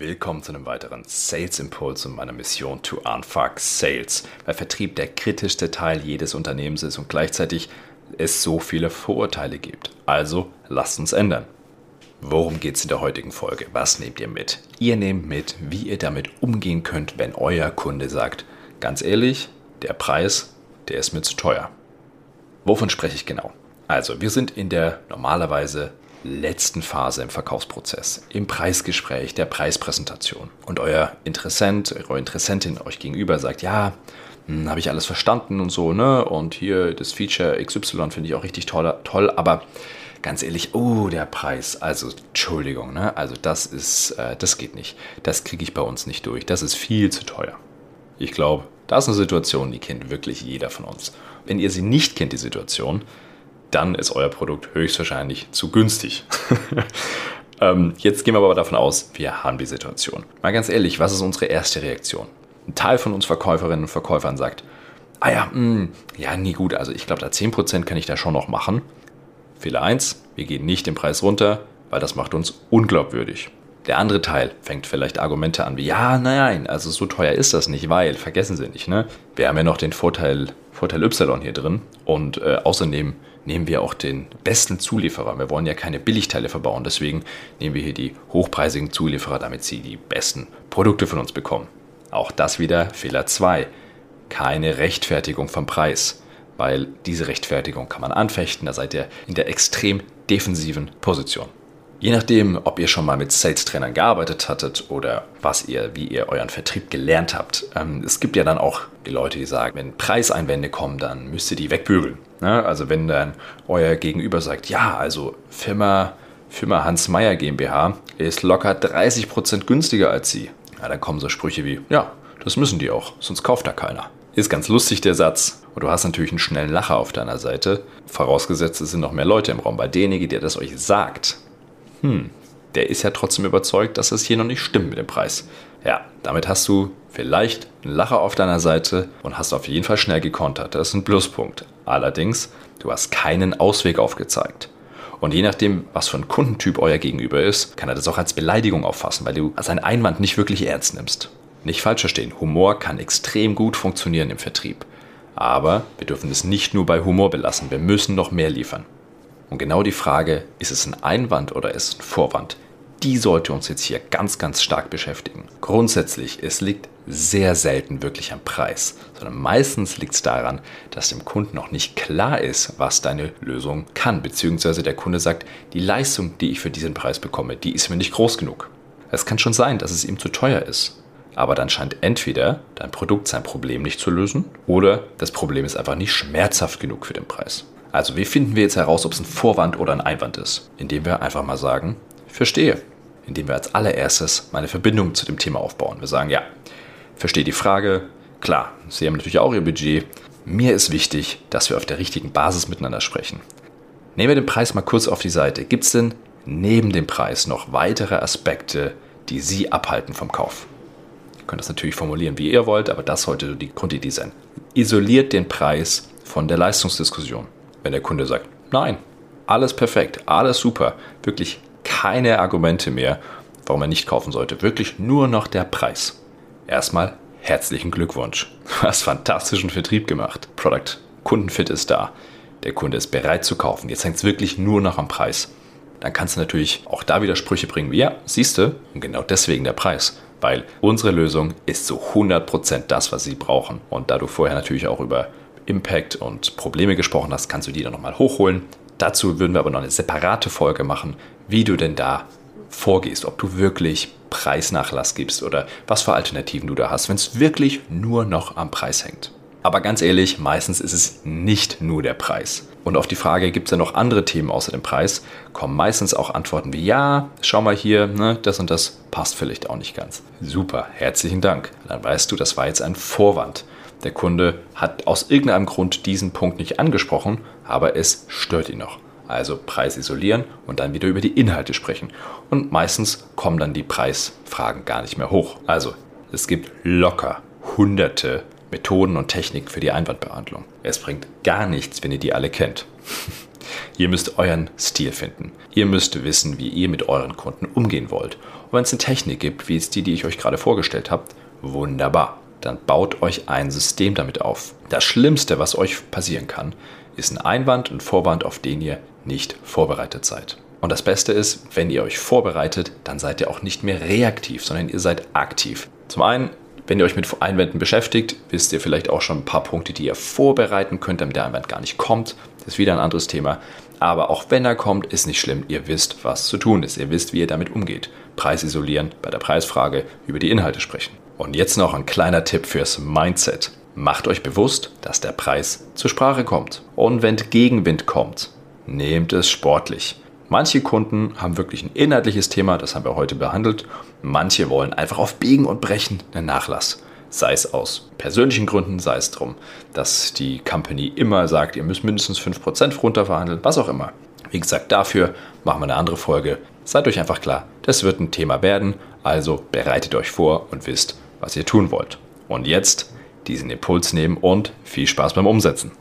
Willkommen zu einem weiteren Sales Impuls und meiner Mission to Unfuck Sales, weil Vertrieb der kritischste Teil jedes Unternehmens ist und gleichzeitig es so viele Vorurteile gibt. Also lasst uns ändern. Worum geht es in der heutigen Folge? Was nehmt ihr mit? Ihr nehmt mit, wie ihr damit umgehen könnt, wenn euer Kunde sagt, ganz ehrlich, der Preis, der ist mir zu teuer. Wovon spreche ich genau? Also, wir sind in der normalerweise letzten Phase im Verkaufsprozess, im Preisgespräch, der Preispräsentation. Und euer Interessent, eure Interessentin euch gegenüber sagt, ja, hm, habe ich alles verstanden und so, ne? Und hier das Feature XY finde ich auch richtig toll, toll, aber ganz ehrlich, oh, der Preis, also Entschuldigung, ne? Also das ist, äh, das geht nicht. Das kriege ich bei uns nicht durch. Das ist viel zu teuer. Ich glaube, das ist eine Situation, die kennt wirklich jeder von uns. Wenn ihr sie nicht kennt, die Situation, dann ist euer Produkt höchstwahrscheinlich zu günstig. ähm, jetzt gehen wir aber davon aus, wir haben die Situation. Mal ganz ehrlich, was ist unsere erste Reaktion? Ein Teil von uns Verkäuferinnen und Verkäufern sagt, ah ja, mh, hm, ja, nie gut, also ich glaube, da 10% kann ich da schon noch machen. Fehler 1, wir gehen nicht den Preis runter, weil das macht uns unglaubwürdig. Der andere Teil fängt vielleicht Argumente an wie, ja, nein, also so teuer ist das nicht, weil, vergessen Sie nicht, ne? Wir haben ja noch den Vorteil, Vorteil Y hier drin und äh, außerdem nehmen wir auch den besten Zulieferer. Wir wollen ja keine Billigteile verbauen, deswegen nehmen wir hier die hochpreisigen Zulieferer, damit sie die besten Produkte von uns bekommen. Auch das wieder Fehler 2. Keine Rechtfertigung vom Preis, weil diese Rechtfertigung kann man anfechten, da seid ihr in der extrem defensiven Position. Je nachdem, ob ihr schon mal mit Sales-Trainern gearbeitet hattet oder was ihr, wie ihr euren Vertrieb gelernt habt. Ähm, es gibt ja dann auch die Leute, die sagen, wenn Preiseinwände kommen, dann müsst ihr die wegbügeln. Ne? Also wenn dann euer Gegenüber sagt, ja, also Firma, Firma Hans Meyer GmbH ist locker 30% günstiger als sie. Ja, dann kommen so Sprüche wie, ja, das müssen die auch, sonst kauft da keiner. Ist ganz lustig der Satz. Und du hast natürlich einen schnellen Lacher auf deiner Seite. Vorausgesetzt, es sind noch mehr Leute im Raum. Weil derjenige, der das euch sagt, hm, der ist ja trotzdem überzeugt, dass es hier noch nicht stimmt mit dem Preis. Ja, damit hast du vielleicht einen Lacher auf deiner Seite und hast auf jeden Fall schnell gekontert. Das ist ein Pluspunkt. Allerdings, du hast keinen Ausweg aufgezeigt. Und je nachdem, was für ein Kundentyp euer Gegenüber ist, kann er das auch als Beleidigung auffassen, weil du seinen Einwand nicht wirklich ernst nimmst. Nicht falsch verstehen, Humor kann extrem gut funktionieren im Vertrieb. Aber wir dürfen es nicht nur bei Humor belassen, wir müssen noch mehr liefern. Und genau die Frage, ist es ein Einwand oder ist es ein Vorwand, die sollte uns jetzt hier ganz, ganz stark beschäftigen. Grundsätzlich, es liegt sehr selten wirklich am Preis, sondern meistens liegt es daran, dass dem Kunden noch nicht klar ist, was deine Lösung kann, beziehungsweise der Kunde sagt, die Leistung, die ich für diesen Preis bekomme, die ist mir nicht groß genug. Es kann schon sein, dass es ihm zu teuer ist. Aber dann scheint entweder dein Produkt sein Problem nicht zu lösen oder das Problem ist einfach nicht schmerzhaft genug für den Preis. Also wie finden wir jetzt heraus, ob es ein Vorwand oder ein Einwand ist? Indem wir einfach mal sagen, verstehe. Indem wir als allererstes meine Verbindung zu dem Thema aufbauen. Wir sagen, ja, verstehe die Frage. Klar, Sie haben natürlich auch Ihr Budget. Mir ist wichtig, dass wir auf der richtigen Basis miteinander sprechen. Nehmen wir den Preis mal kurz auf die Seite. Gibt es denn neben dem Preis noch weitere Aspekte, die Sie abhalten vom Kauf? Ihr könnt das natürlich formulieren, wie ihr wollt, aber das sollte die Grundidee sein. Isoliert den Preis von der Leistungsdiskussion. Wenn der Kunde sagt, nein, alles perfekt, alles super, wirklich keine Argumente mehr, warum er nicht kaufen sollte, wirklich nur noch der Preis. Erstmal herzlichen Glückwunsch. Du hast fantastischen Vertrieb gemacht. Product Kundenfit ist da. Der Kunde ist bereit zu kaufen. Jetzt hängt es wirklich nur noch am Preis. Dann kannst du natürlich auch da wieder Sprüche bringen wie, ja, siehst du, und genau deswegen der Preis. Weil unsere Lösung ist zu 100% das, was sie brauchen. Und da du vorher natürlich auch über Impact und Probleme gesprochen hast, kannst du die dann nochmal hochholen. Dazu würden wir aber noch eine separate Folge machen, wie du denn da vorgehst, ob du wirklich Preisnachlass gibst oder was für Alternativen du da hast, wenn es wirklich nur noch am Preis hängt. Aber ganz ehrlich, meistens ist es nicht nur der Preis. Und auf die Frage, gibt es denn noch andere Themen außer dem Preis, kommen meistens auch Antworten wie, ja, schau mal hier, ne, das und das passt vielleicht auch nicht ganz. Super, herzlichen Dank. Dann weißt du, das war jetzt ein Vorwand. Der Kunde hat aus irgendeinem Grund diesen Punkt nicht angesprochen, aber es stört ihn noch. Also Preis isolieren und dann wieder über die Inhalte sprechen. Und meistens kommen dann die Preisfragen gar nicht mehr hoch. Also es gibt locker hunderte Methoden und Techniken für die Einwandbehandlung. Es bringt gar nichts, wenn ihr die alle kennt. Ihr müsst euren Stil finden. Ihr müsst wissen, wie ihr mit euren Kunden umgehen wollt. Und wenn es eine Technik gibt, wie es die, die ich euch gerade vorgestellt habe, wunderbar. Dann baut euch ein System damit auf. Das Schlimmste, was euch passieren kann, ist ein Einwand und Vorwand, auf den ihr nicht vorbereitet seid. Und das Beste ist, wenn ihr euch vorbereitet, dann seid ihr auch nicht mehr reaktiv, sondern ihr seid aktiv. Zum einen, wenn ihr euch mit Einwänden beschäftigt, wisst ihr vielleicht auch schon ein paar Punkte, die ihr vorbereiten könnt, damit der Einwand gar nicht kommt. Das ist wieder ein anderes Thema. Aber auch wenn er kommt, ist nicht schlimm. Ihr wisst, was zu tun ist. Ihr wisst, wie ihr damit umgeht. Preis isolieren, bei der Preisfrage über die Inhalte sprechen. Und jetzt noch ein kleiner Tipp fürs Mindset. Macht euch bewusst, dass der Preis zur Sprache kommt. Und wenn Gegenwind kommt, nehmt es sportlich. Manche Kunden haben wirklich ein inhaltliches Thema, das haben wir heute behandelt. Manche wollen einfach auf Biegen und Brechen einen Nachlass. Sei es aus persönlichen Gründen, sei es darum, dass die Company immer sagt, ihr müsst mindestens 5% runterverhandeln, was auch immer. Wie gesagt, dafür machen wir eine andere Folge. Seid euch einfach klar, das wird ein Thema werden, also bereitet euch vor und wisst, was ihr tun wollt. Und jetzt diesen Impuls nehmen und viel Spaß beim Umsetzen.